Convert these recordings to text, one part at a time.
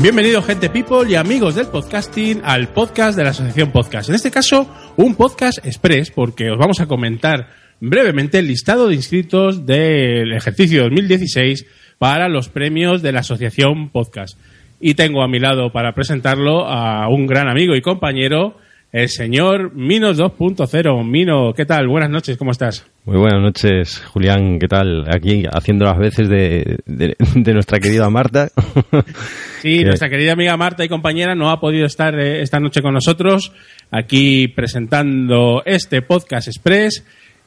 Bienvenido gente people y amigos del podcasting al podcast de la Asociación Podcast. En este caso, un podcast express porque os vamos a comentar brevemente el listado de inscritos del ejercicio 2016 para los premios de la Asociación Podcast. Y tengo a mi lado para presentarlo a un gran amigo y compañero, el señor Minos 2.0. Mino, ¿qué tal? Buenas noches, ¿cómo estás? Muy buenas noches, Julián. ¿Qué tal? Aquí haciendo las veces de, de, de nuestra querida Marta. Sí, nuestra querida amiga Marta y compañera no ha podido estar eh, esta noche con nosotros aquí presentando este podcast express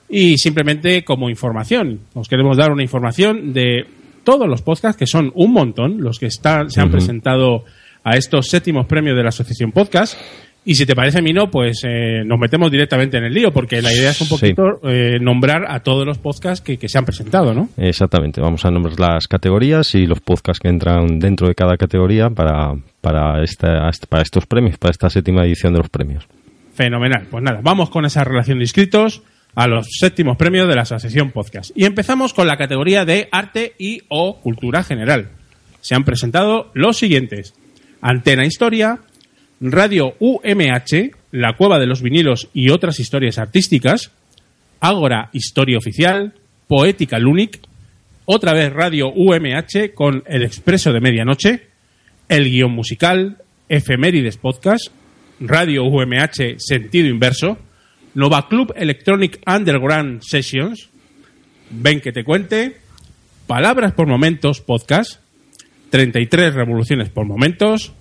y simplemente como información. Os queremos dar una información de todos los podcasts, que son un montón, los que están, se han presentado a estos séptimos premios de la Asociación Podcast. Y si te parece, Mino, pues eh, nos metemos directamente en el lío, porque la idea es un Sí. poquito eh, nombrar a todos los podcasts que, que se han presentado, ¿no? Exactamente. Vamos a nombrar las categorías y los podcasts que entran dentro de cada categoría para, para, esta, para estos premios, para esta séptima edición de los premios. Fenomenal. Pues nada, vamos con esa relación de inscritos a los séptimos premios de la Asociación Podcast. Y empezamos con la categoría de arte y o cultura general. Se han presentado los siguientes. Antena Historia, Radio UMH, La Cueva de los Vinilos y otras historias artísticas, Ágora Historia Oficial, Poética Lunic, otra vez Radio UMH con El Expreso de Medianoche, El Guión Musical, Efemérides Podcast, Radio UMH Sentido Inverso, Nova Club Electronic Underground Sessions, Ven que te cuente, Palabras por Momentos Podcast, 33 Revoluciones por Momentos,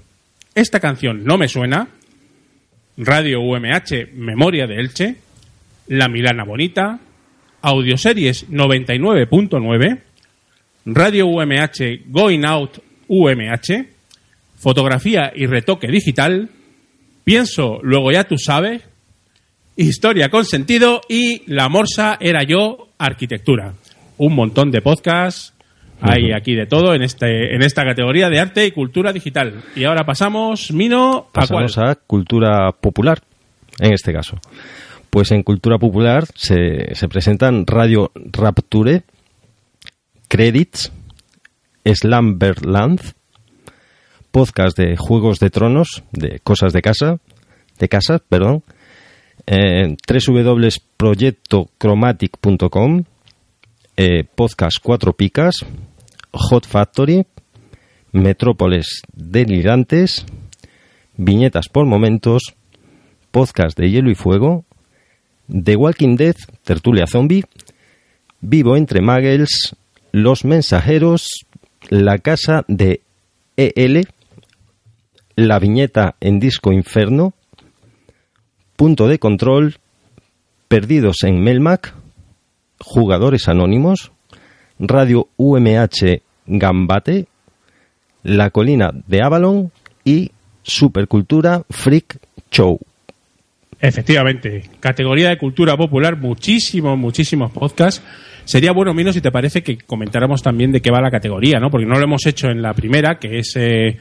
Esta canción no me suena, Radio UMH Memoria de Elche, La Milana Bonita, Audioseries 99.9, Radio UMH Going Out UMH, Fotografía y Retoque Digital, Pienso, luego ya tú sabes, Historia con sentido y La Morsa era yo, Arquitectura. Un montón de podcasts, hay aquí de todo en, este, en esta categoría de arte y cultura digital. Y ahora pasamos, Mino, ¿a cuál? Pasamos a cultura popular, en este caso. Pues en cultura popular se, se presentan Radio Rapture, Credits, Slamberland, podcast de Juegos de Tronos, de cosas de casa, de casa, perdón, eh, www.proyectochromatic.com, eh, podcast Cuatro Picas, Hot Factory, Metrópoles Delirantes, Viñetas por Momentos, Podcast de Hielo y Fuego, The Walking Dead, Tertulia Zombie, Vivo entre Muggles, Los Mensajeros, La Casa de EL, La Viñeta en Disco Inferno, Punto de Control, Perdidos en Melmac, Jugadores Anónimos, Radio UMH Gambate, La Colina de Avalon y Supercultura Freak Show. Efectivamente, categoría de cultura popular, muchísimos, muchísimos podcasts. Sería bueno, Mino, si te parece que comentáramos también de qué va la categoría, ¿no? Porque no lo hemos hecho en la primera, que es eh,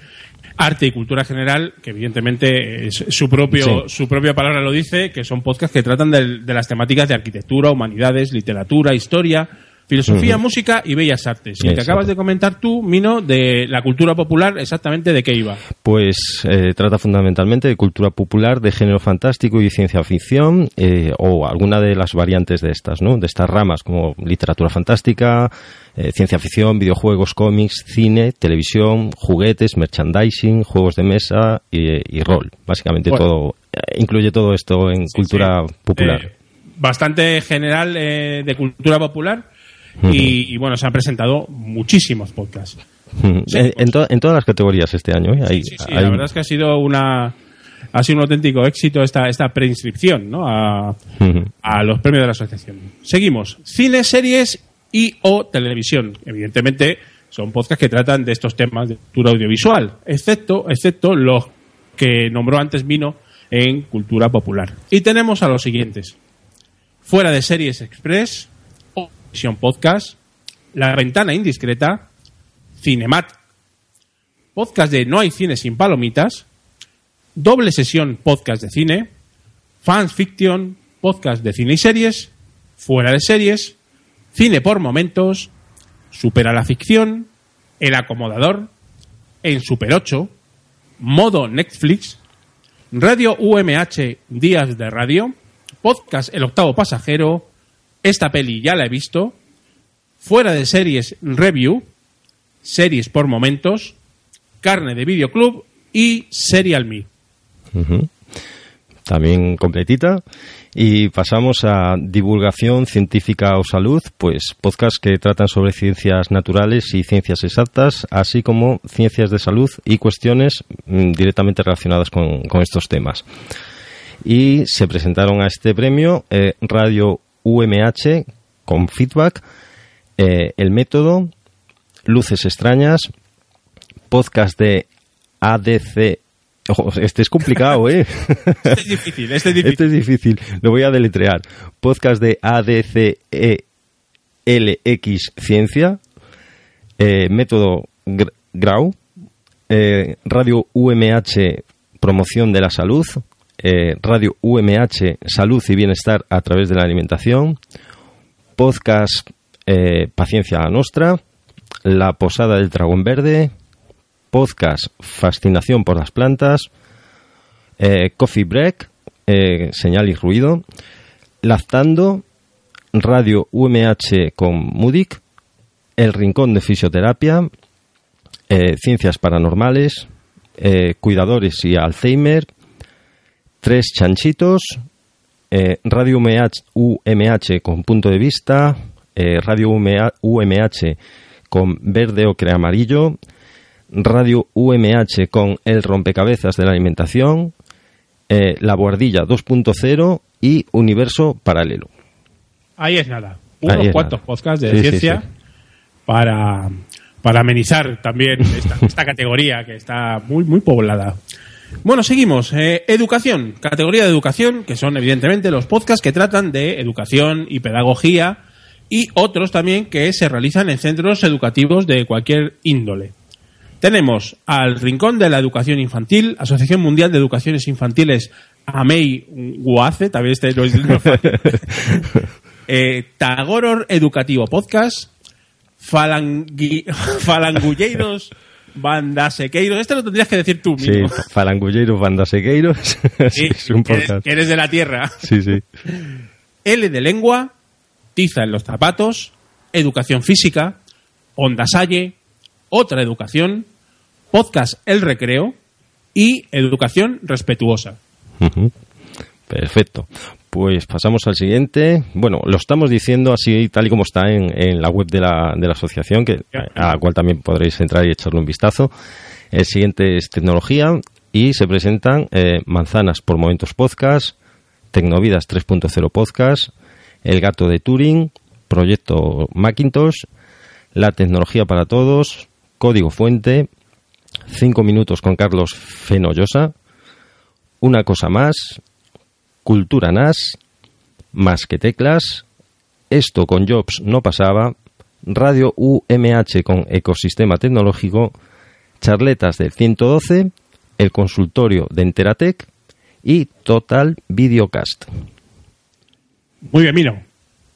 arte y cultura general, que evidentemente es su propio Sí. su propia palabra lo dice, que son podcasts que tratan de, las temáticas de arquitectura, humanidades, literatura, historia, filosofía, música y bellas artes. Y que acabas de comentar tú, Mino, de la cultura popular, exactamente de qué iba. Pues eh, trata fundamentalmente de cultura popular, de género fantástico y ciencia ficción, eh, o alguna de las variantes de estas, ¿no? De estas ramas, como literatura fantástica, eh, ciencia ficción, videojuegos, cómics, cine, televisión, juguetes, merchandising, juegos de mesa y, y rol. Básicamente Bueno. todo, eh, incluye todo esto en cultura Sí. popular. Bastante general eh, de cultura popular. Y, y, bueno, se han presentado muchísimos podcasts. Sí, en, en to- en todas las categorías este año. ¿eh? Hay- Sí, sí, hay- la verdad es que ha sido una, ha sido un auténtico éxito esta, esta preinscripción ¿no? a, a los premios de la asociación. Seguimos. Cine, series y o televisión. Evidentemente son podcasts que tratan de estos temas de cultura audiovisual, excepto, excepto los que nombró antes Vino en cultura popular. Y tenemos a los siguientes. Fuera de Series Express, Podcast, La Ventana Indiscreta, Cinemat, podcast de No hay cine sin palomitas, Doble Sesión Podcast de Cine, Fans Fiction, Podcast de Cine y Series, Fuera de Series, Cine por Momentos, Supera la Ficción, El Acomodador, En Super 8, Modo Netflix, Radio UMH Días de Radio, Podcast El Octavo Pasajero, Esta peli ya la he visto, Fuera de Series Review, Series por Momentos, Carne de Videoclub y Serial Me. También completita. Y pasamos a divulgación científica o salud, pues podcasts que tratan sobre ciencias naturales y ciencias exactas, así como ciencias de salud y cuestiones mm, directamente relacionadas con, con estos temas. Y se presentaron a este premio eh, Radio UMH con feedback, eh, El Método, Luces Extrañas, podcast de ADC. Ojo, este es complicado, ¿eh? Este es difícil, este es difícil. Este es difícil. Lo voy a deletrear. Podcast de ADCELX Ciencia, eh, Método Gr- Grau, eh, Radio UMH Promoción de la Salud, eh, Radio UMH Salud y Bienestar a través de la alimentación, Podcast eh, Paciencia a Nostra, La Posada del Dragón Verde, Podcast Fascinación por las Plantas, eh, Coffee Break, Señal y Ruido, Lactando, Radio UMH con Mudic, El Rincón de Fisioterapia, Ciencias Paranormales, Cuidadores y Alzheimer, Tres Chanchitos, eh, Radio UMH, UMH con Punto de Vista, eh, Radio UMH con Verde Ocre Amarillo, Radio UMH con El Rompecabezas de la Alimentación, eh, La Guardilla 2.0 y Universo Paralelo. Ahí es nada. Unos es cuantos nada. podcasts de Sí, sí, ciencia sí. Para, para amenizar también esta, esta categoría que está muy, muy poblada. Bueno, seguimos. Eh, educación, categoría de educación, que son evidentemente los podcasts que tratan de educación y pedagogía y otros también que se realizan en centros educativos de cualquier índole. Tenemos al Rincón de la Educación Infantil, Asociación Mundial de Educaciones Infantiles AMEI UACE, también este no es. Eh, Tagoror Educativo Podcast, Falangui, Falangulleiros Bandasequeiros. Este lo tendrías que decir tú Sí, mismo. Falangulleiros Bandasequeiros. sí, es un que eres- podcast. que eres de la tierra. Sí, sí. L de lengua, tiza en los zapatos, educación física, onda salle, otra educación, podcast El Recreo y educación respetuosa. Perfecto. Pues pasamos al siguiente. Bueno, lo estamos diciendo así tal y como está en, en la web de la, de la asociación, que, a la cual también podréis entrar y echarle un vistazo. El siguiente es tecnología y se presentan eh, Manzanas por Momentos Podcast, Tecnovidas 3.0 Podcast, El Gato de Turing, Proyecto Macintosh, La Tecnología para Todos, Código Fuente, 5 minutos con Carlos Fenollosa, Una cosa más, Cultura NAS, Más que teclas, Esto con Jobs no pasaba, Radio UMH con Ecosistema Tecnológico, Charletas del 112, El consultorio de Enteratec y Total Videocast. Muy bien, Mino.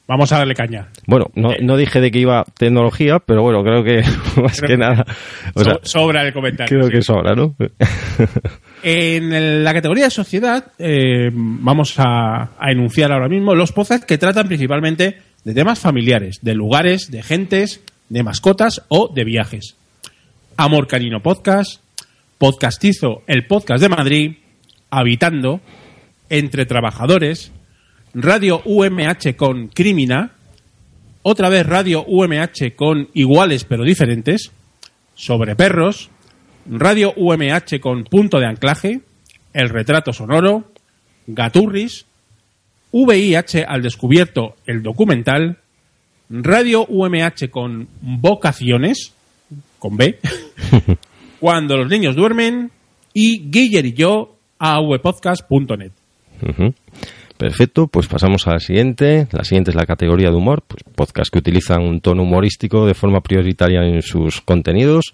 Vamos a darle caña. Bueno, no, no dije de que iba tecnología, pero bueno, creo que más Creo que nada. O sea, So- sobra el comentario. creo sí. que sobra, ¿no? En la categoría de sociedad eh, vamos a, a enunciar ahora mismo los podcasts que tratan principalmente de temas familiares, de lugares, de gentes, de mascotas o de viajes. Amor Canino Podcast, Podcastizo, el podcast de Madrid, Habitando, Entre Trabajadores, Radio UMH con Crimina, otra vez Radio UMH con Iguales pero Diferentes, Sobre Perros, Radio UMH con Punto de Anclaje, El Retrato Sonoro, Gaturris, VIH al Descubierto, el documental, Radio UMH con Vocaciones, con B, Cuando los niños duermen, y Guiller y yo, avpodcast.net. Ujú. Perfecto, pues pasamos a la siguiente. La siguiente es la categoría de humor, pues podcast que utilizan un tono humorístico de forma prioritaria en sus contenidos.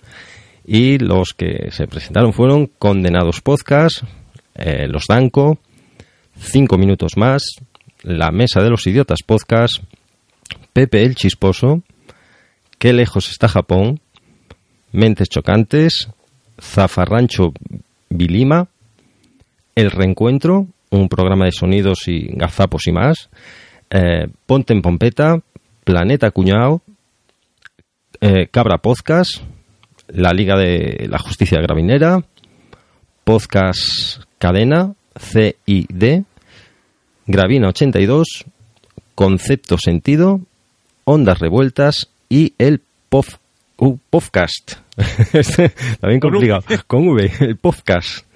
Y los que se presentaron fueron Condenados Podcast, eh, Los Danco, Cinco Minutos Más, La Mesa de los Idiotas Podcast, Pepe el Chisposo, Qué lejos está Japón, Mentes Chocantes, Zafarrancho Vilima, El Reencuentro, un programa de sonidos y gazapos y más, eh, Ponte en Pompeta, Planeta Cuñao, eh, Cabra Podcast, La Liga de la Justicia Gravinera, Podcast Cadena, CID, Gravina 82, Concepto Sentido, Ondas Revueltas y el POF, uh, podcast. Este, También complicado. Con V, el podcast.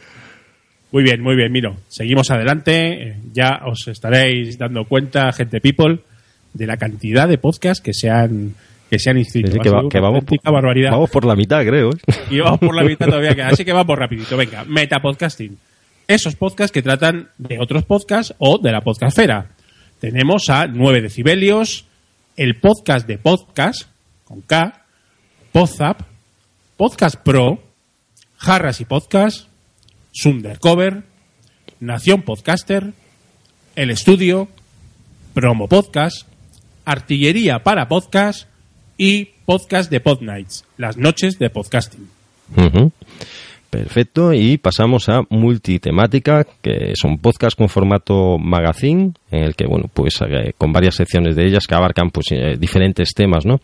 Muy bien, muy bien, miro. Seguimos adelante. Eh, Ya os estaréis dando cuenta, gente people, de la cantidad de podcasts que se han, que se han inscrito. Que, va- que vamos, auténtica barbaridad. vamos por la mitad, creo. ¿eh? Y vamos por la mitad todavía queda. Así que vamos rapidito. Venga, metapodcasting. Esos podcasts que tratan de otros podcasts o de la podcastfera. Tenemos a 9 decibelios, el podcast de podcast, con K, Podzap, Podcast Pro, Jarras y Podcast, Sundercover, Nación Podcaster, El Estudio, Promo Podcast, Artillería para Podcast y Podcast de Podnights, las noches de podcasting. Perfecto, y pasamos a multitemática, que son podcasts con formato magazine, en el que, bueno, pues eh, con varias secciones de ellas que abarcan pues eh, diferentes temas, ¿no?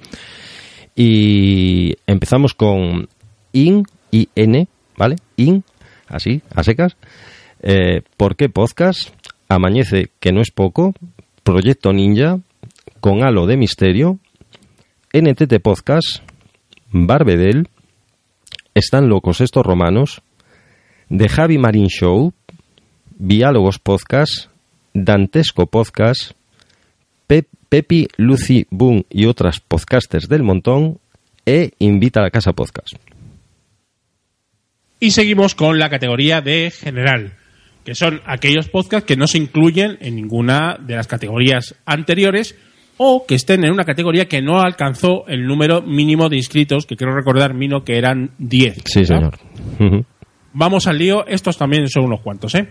Y empezamos con IN, IN, ¿vale? IN, así, a secas. Eh, ¿Por qué podcast? Amañece, que no es poco. Proyecto Ninja, con halo de misterio. NTT Podcast, Barbedel, están locos estos romanos, The Javi Marín Show, Diálogos Podcast, Dantesco Podcast, Pe- Lucy, Boom y otras podcasters del montón, e Invita a la Casa Podcast. Y seguimos con la categoría de general, que son aquellos podcasts que no se incluyen en ninguna de las categorías anteriores o que estén en una categoría que no alcanzó el número mínimo de inscritos, que quiero recordar, Mino, que eran 10. Sí, señor. Vamos al lío, estos también son unos cuantos, ¿eh?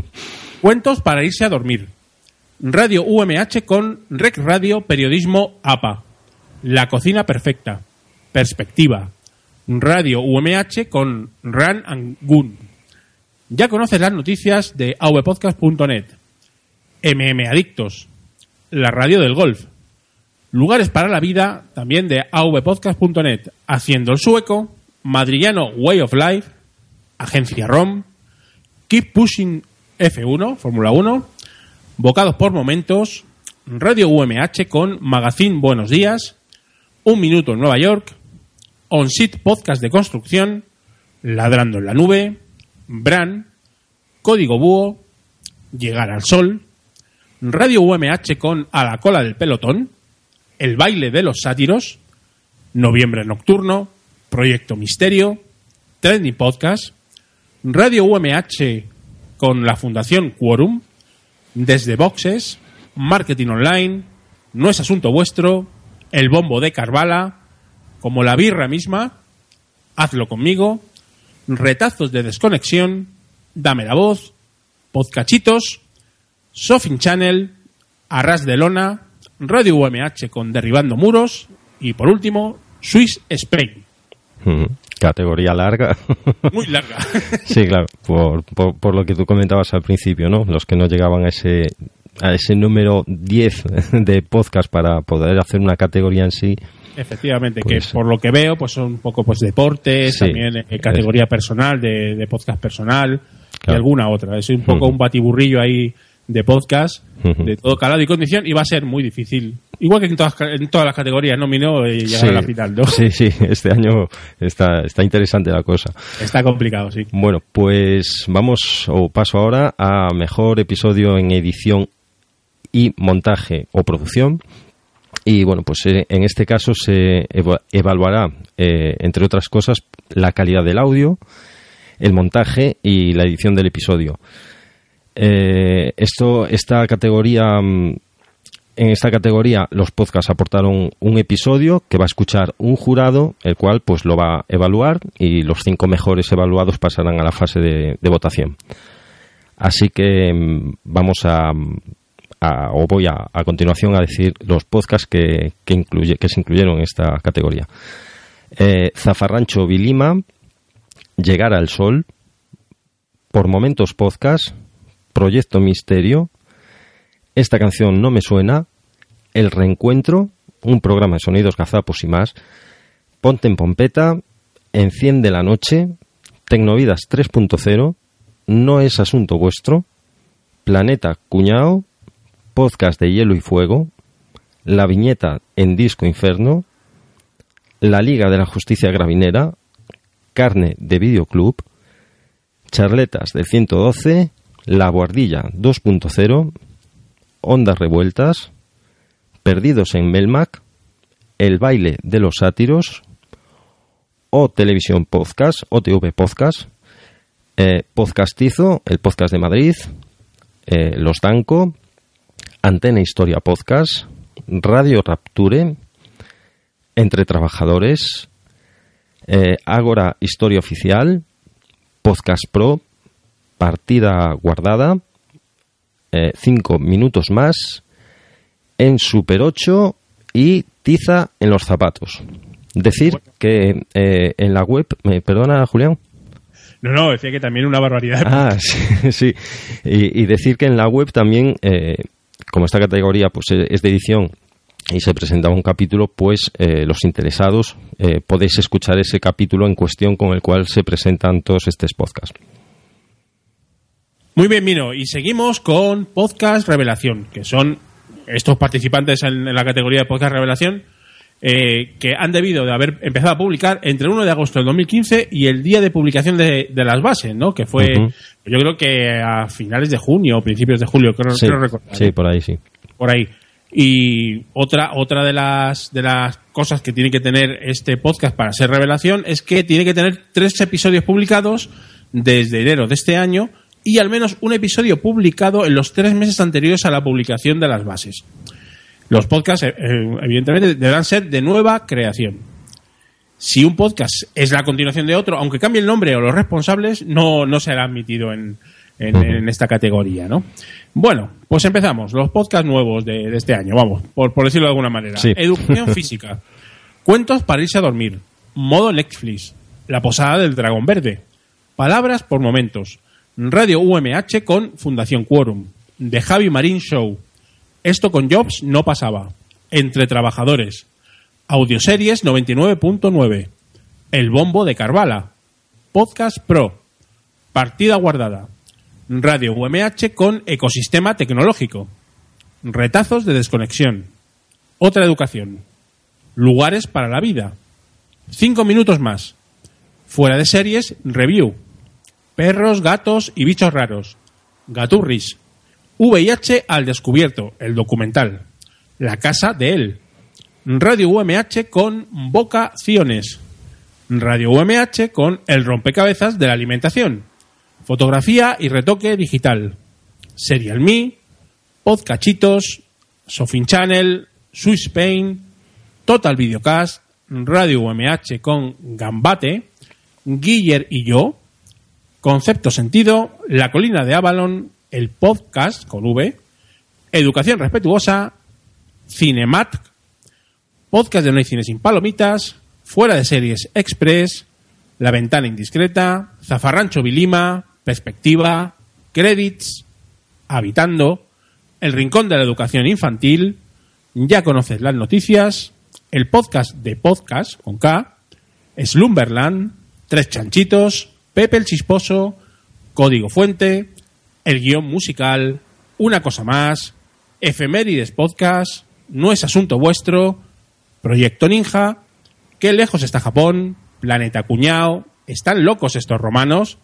Cuentos para irse a dormir. Radio UMH con Rec Radio Periodismo APA. La cocina perfecta. Perspectiva. Radio UMH con Ran and Gun. Ya conoces las noticias de avpodcast.net. MM Adictos. La radio del golf. Lugares para la vida, también de avpodcast.net. Haciendo el sueco. Madrillano Way of Life. Agencia ROM, Keep Pushing F1, Fórmula 1, Bocados por Momentos, Radio UMH con Magazine Buenos Días, Un Minuto en Nueva York, On Sit Podcast de Construcción, Ladrando en la Nube, Bran, Código Búho, Llegar al Sol, Radio UMH con A la Cola del Pelotón, El Baile de los Sátiros, Noviembre Nocturno, Proyecto Misterio, Trending Podcast, Radio UMH con la Fundación Quorum, Desde Boxes, Marketing Online, No es Asunto Vuestro, El Bombo de Carvala, como la birra misma, Hazlo conmigo, Retazos de Desconexión, Dame la Voz, Podcachitos, Sofin Channel, Arras de Lona, Radio UMH con Derribando Muros y por último, Swiss Spain. Categoría larga. Muy larga. sí, claro, por, por, por lo que tú comentabas al principio, ¿no? Los que no llegaban a ese, a ese número 10 de podcast para poder hacer una categoría en sí. Efectivamente, Pues- que por lo que veo, pues son un poco pues deportes, Sí. también eh, categoría personal, de, de podcast personal y Claro. alguna otra. Es un poco un batiburrillo ahí de podcast de todo calado y condición y va a ser muy difícil. Igual que en todas, en todas las categorías, no Mino eh, llegar a la final, ¿no? sí, sí, este año está, está interesante la cosa. Está complicado, sí. Bueno, pues vamos o paso ahora a mejor episodio en edición y montaje o producción. Y bueno, pues eh, en este caso se eva- evaluará, eh, entre otras cosas, la calidad del audio, el montaje y la edición del episodio. Eh, esto, esta categoría, mm, en esta categoría, los podcasts aportaron un episodio que va a escuchar un jurado, el cual pues lo va a evaluar y los cinco mejores evaluados pasarán a la fase de, votación. Así que mm, vamos a, o voy a, a continuación a decir los podcasts que, que, incluye, que se incluyeron en esta categoría. Eh, Zafarrancho Vilima, Llegar al Sol, Por Momentos Podcast, Proyecto Misterio, Esta canción no me suena, El Reencuentro, un programa de sonidos gazapos y más, Ponte en Pompeta, Enciende la Noche, Tecnovidas 3.0, No es Asunto Vuestro, Planeta Cuñao, Podcast de Hielo y Fuego, La Viñeta en Disco Inferno, La Liga de la Justicia Gravinera, Carne de Videoclub, Charletas del 112, La Guardilla 2.0, Ondas Revueltas, Perdidos en Melmac, El Baile de los Sátiros, O Televisión Podcast, OTV Podcast, eh, Podcastizo, el podcast de Madrid, eh, Los Danco, Antena Historia Podcast, Radio Rapture, Entre Trabajadores, eh, Ágora Historia Oficial, Podcast Pro, Partida Guardada, eh, Cinco Minutos Más, en Super 8 y Tiza en los Zapatos. Decir que eh, en la web, ¿me perdona Julián? No, no, decía que también una barbaridad. Ah, sí, sí. Y, y decir que en la web también, eh, como esta categoría pues eh, es de edición y se presentaba un capítulo, pues eh, los interesados eh, podéis escuchar ese capítulo en cuestión con el cual se presentan todos estos podcasts. Muy bien, Mino. Y seguimos con Podcast Revelación, que son estos participantes en la categoría de Podcast Revelación eh, que han debido de haber empezado a publicar entre el 1 de agosto del 2015 y el día de publicación de, de las bases, ¿no? Que fue, yo creo que a finales de junio o principios de julio, creo, Sí, creo recordar. sí, por ahí sí. por ahí. Y otra, otra de las de las cosas que tiene que tener este podcast para ser revelación es que tiene que tener tres episodios publicados desde enero de este año y al menos un episodio publicado en los tres meses anteriores a la publicación de las bases. Los podcasts, eh, eh, evidentemente, deberán ser de nueva creación. Si un podcast es la continuación de otro, aunque cambie el nombre o los responsables, no, no será admitido en, en, esta categoría, ¿no? Bueno, pues empezamos. Los podcasts nuevos de, de este año, vamos, por, por decirlo de alguna manera. Sí. Educación física. Cuentos para irse a dormir. Modo Netflix. La posada del dragón verde. Palabras por momentos. Radio UMH con Fundación Quorum. The Javi Marín Show. Esto con Jobs no pasaba. Entre trabajadores. Audioseries 99.9. El bombo de Carvala. Podcast Pro. Partida guardada. Radio UMH con ecosistema tecnológico. Retazos de desconexión. Otra educación. Lugares para la vida. Cinco minutos más. Fuera de series, review. Perros, gatos y bichos raros. Gaturris. VIH al descubierto, el documental. La casa de él. Radio UMH con vocaciones. Radio UMH con el rompecabezas de la alimentación. Fotografía y retoque digital. Serial Me. Podcachitos. Sofin Channel. Swiss Spain. Total Videocast. Radio UMH con Gambate. Guiller y yo. Concepto Sentido, La Colina de Avalon, el podcast con V, Educación Respetuosa, Cinemat, Podcast de No hay cine sin palomitas, Fuera de Series Express, La Ventana Indiscreta, Zafarrancho Vilima, Perspectiva, Credits, Habitando, El Rincón de la Educación Infantil, Ya conoces las noticias, el podcast de podcast con K, Slumberland, Tres Chanchitos, Pepe el Chisposo, Código Fuente, el guion musical, Una cosa más, Efemérides Podcast, No es asunto vuestro, Proyecto Ninja, Qué lejos está Japón, Planeta Cuñao, Están locos estos romanos,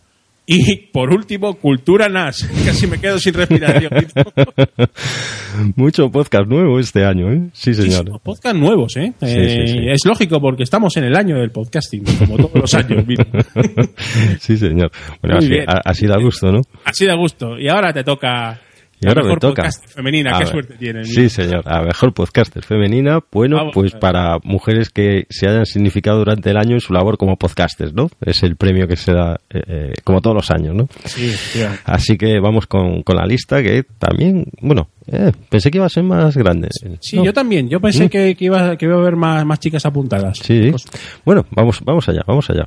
y por último, Cultura NAS. Casi me quedo sin respiración. Mucho podcast nuevo este año, ¿eh? Sí, señor. Podcast nuevos, ¿eh? Sí, Eh, sí, sí. Es lógico porque estamos en el año del podcasting, como todos los años. mira. sí, señor. Bueno, así, así da gusto, ¿no? Así da gusto. Y ahora te toca. Y ahora la me mejor toca. femenina. A Qué ver. suerte tienes. Sí, señor. A mejor podcaster femenina. Bueno, Vamos pues para mujeres que se hayan significado durante el año en su labor como podcasters, ¿no? Es el premio que se da eh, eh, como todos los años, ¿no? Sí, tío. Así que vamos con, con la lista que también, bueno, eh, pensé que iba a ser más grande. Sí, No. yo también. Yo pensé Mm. que, que iba, que iba a haber más, más chicas apuntadas. Sí. Pues, Bueno, vamos, vamos allá, vamos allá.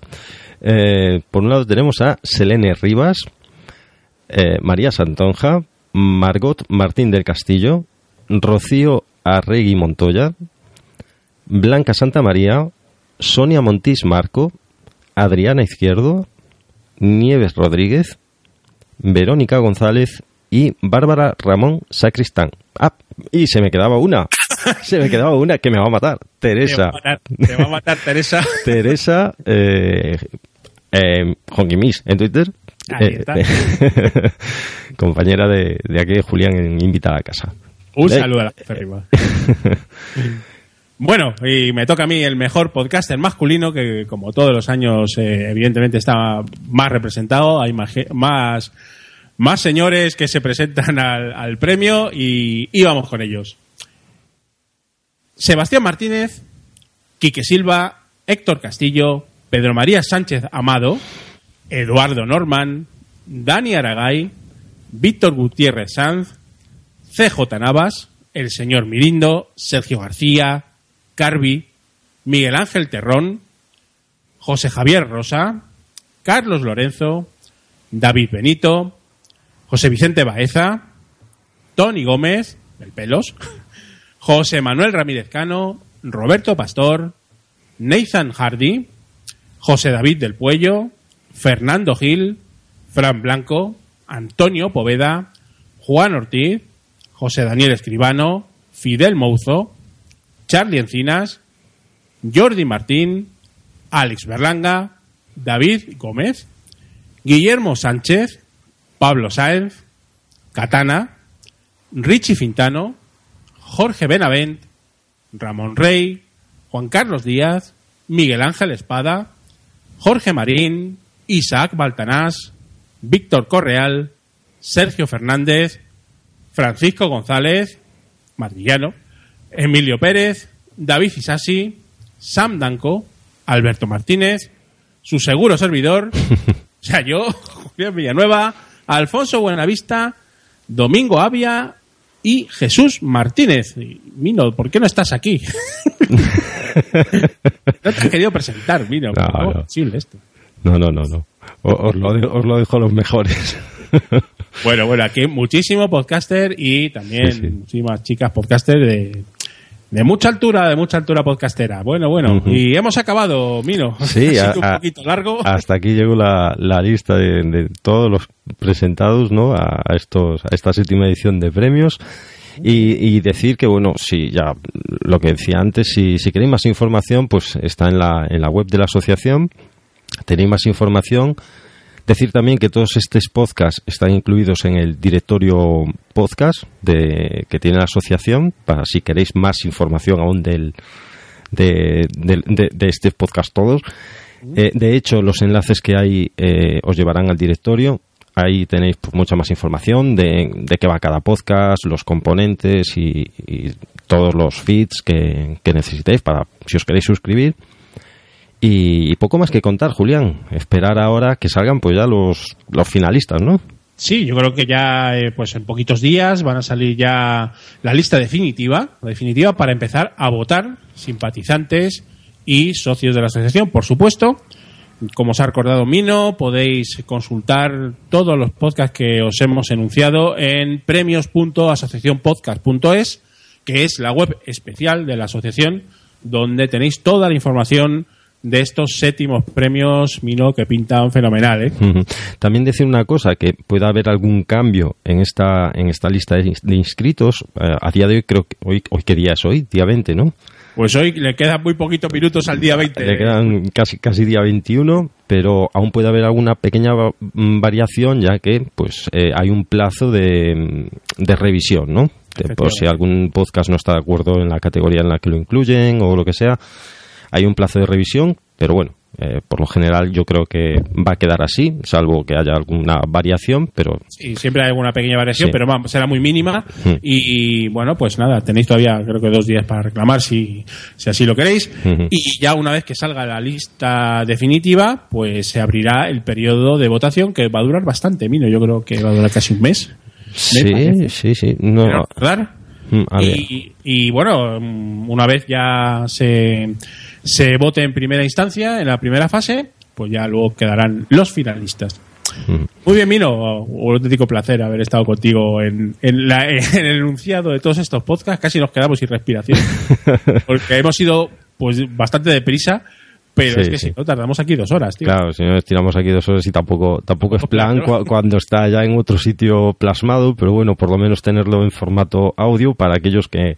Eh, por un lado tenemos a Selene Rivas, eh, María Santonja, Margot Martín del Castillo, Rocío Arregui Montoya, Blanca Santa María, Sonia Montís Marco, Adriana Izquierdo, Nieves Rodríguez, Verónica González y Bárbara Ramón Sacristán. Ah, y se me quedaba una. Se me quedaba una que me va a matar. te, Teresa. te va a matar, Teresa. Teresa eh, eh, Jonquimis en Twitter. Ahí Eh, está. compañera de, de aquí de Julián en Invitada a Casa. Un saludo a la. Bueno, y me toca a mí el mejor podcaster masculino, que como todos los años, eh, evidentemente está más representado. Hay más, más, más señores que se presentan al, al premio y, y vamos con ellos. Sebastián Martínez, Quique Silva, Héctor Castillo, Pedro María Sánchez Amado, Eduardo Norman, Dani Aragay, Víctor Gutiérrez Sanz, CJ Navas, el señor Mirindo, Sergio García, Carvi, Miguel Ángel Terrón, José Javier Rosa, Carlos Lorenzo, David Benito, José Vicente Baeza, Tony Gómez, el pelos, José Manuel Ramírez Cano, Roberto Pastor, Nathan Hardy, José David del Puello, Fernando Gil, Fran Blanco, Antonio Poveda, Juan Ortiz, José Daniel Escribano, Fidel Mouzo, Charlie Encinas, Jordi Martín, Alex Berlanga, David Gómez, Guillermo Sánchez, Pablo Sáenz, Katana, Richie Fintano, Jorge Benavent, Ramón Rey, Juan Carlos Díaz, Miguel Ángel Espada, Jorge Marín, Isaac Baltanás, Víctor Correal, Sergio Fernández, Francisco González, Madrillano, Emilio Pérez, David Isasi, Sam Danco, Alberto Martínez, su seguro servidor, o sea, yo, Julián Villanueva, Alfonso Buenavista, Domingo Avia y Jesús Martínez. Mino, ¿por qué no estás aquí? no te has querido presentar, Mino. No, ¿Cómo no. es posible esto? No, no, no, no. Os lo, de- os lo dejo a los mejores. Bueno, bueno, aquí muchísimo podcaster y también Sí, sí. muchísimas chicas podcaster de, de mucha altura, de mucha altura podcastera. Bueno, bueno, y hemos acabado, Mino. Sí, ha a- sido un poquito largo. Hasta aquí llegó la, la lista de, de todos los presentados ¿no? a, a estos, a esta séptima edición de premios. Y, y decir que, bueno, sí, ya lo que decía antes, si, si queréis más información, pues está en la, en la web de la asociación. Tenéis más información. Decir también que todos estos podcasts están incluidos en el directorio podcast de, que tiene la asociación, para si queréis más información aún del, de, de- de- de este podcast todos. Eh, de hecho, los enlaces que hay eh, os llevarán al directorio. Ahí tenéis pues, mucha más información de, de qué va cada podcast, los componentes y, y todos los feeds que, que necesitéis para si os queréis suscribir. Y, poco más que contar, Julián. Esperar ahora que salgan pues ya los, los finalistas, ¿no? Sí, yo creo que ya eh, pues en poquitos días van a salir ya la lista definitiva, definitiva para empezar a votar simpatizantes y socios de la asociación, por supuesto. Como os ha recordado Mino, podéis consultar todos los podcasts que os hemos enunciado en premios.asociacionpodcast.es, que es la web especial de la asociación, donde tenéis toda la información de estos séptimos premios Mino que pintan fenomenal. ¿eh? También decir una cosa, que pueda haber algún cambio en esta, en esta lista de, inscritos. Eh, a día de hoy, creo que hoy, hoy, ¿qué día es hoy? Día 20, ¿no? Pues hoy le quedan muy poquitos minutos al día 20. Le quedan casi, casi día 21, pero aún puede haber alguna pequeña variación, ya que pues eh, hay un plazo de, de revisión, ¿no? por si algún podcast no está de acuerdo en la categoría en la que lo incluyen o lo que sea, hay un plazo de revisión, pero bueno, eh, por lo general yo creo que va a quedar así, salvo que haya alguna variación, pero... Sí, siempre hay alguna pequeña variación, pero será muy mínima. Y, bueno, pues nada, tenéis todavía creo que dos días para reclamar si, si así lo queréis. Y ya una vez que salga la lista definitiva, pues se abrirá el periodo de votación que va a durar bastante, Mino. Yo creo que va a durar casi un mes. Sí, sí, sí. No, Mm, y, bueno, mm, una vez ya se, se vote en primera instancia, en la primera fase, pues ya luego quedarán los finalistas. Mm. Muy bien, Mino, un auténtico placer haber estado contigo en, en, la, en, el enunciado de todos estos podcasts. Casi nos quedamos sin respiración. Porque hemos ido pues bastante deprisa pero es que si no, tardamos aquí dos horas, tío. Claro, si no estiramos aquí dos horas y tampoco, tampoco es plan cuando está ya en otro sitio plasmado, pero bueno, por lo menos tenerlo en formato audio para aquellos que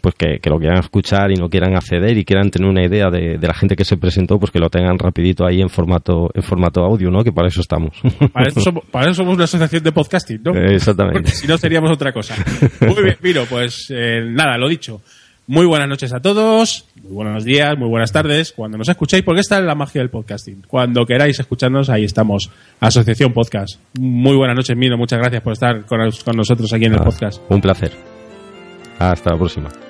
pues que, lo quieran escuchar y no quieran acceder y quieran tener una idea de, la gente que se presentó, pues que lo tengan rapidito ahí en formato en formato audio, ¿no? Que para eso estamos. Para eso somos, para eso somos una asociación de podcasting, ¿no? Exactamente. Porque si no seríamos otra cosa. Muy bien, Miro, pues eh, nada, lo dicho. Muy buenas noches a todos, muy buenos días, muy buenas tardes, cuando nos escuchéis, porque esta es la magia del podcasting. Cuando queráis escucharnos, ahí estamos, Asociación Podcast. Muy buenas noches, Mino, muchas gracias por estar con, nosotros aquí en el podcast. Un placer. Hasta la próxima.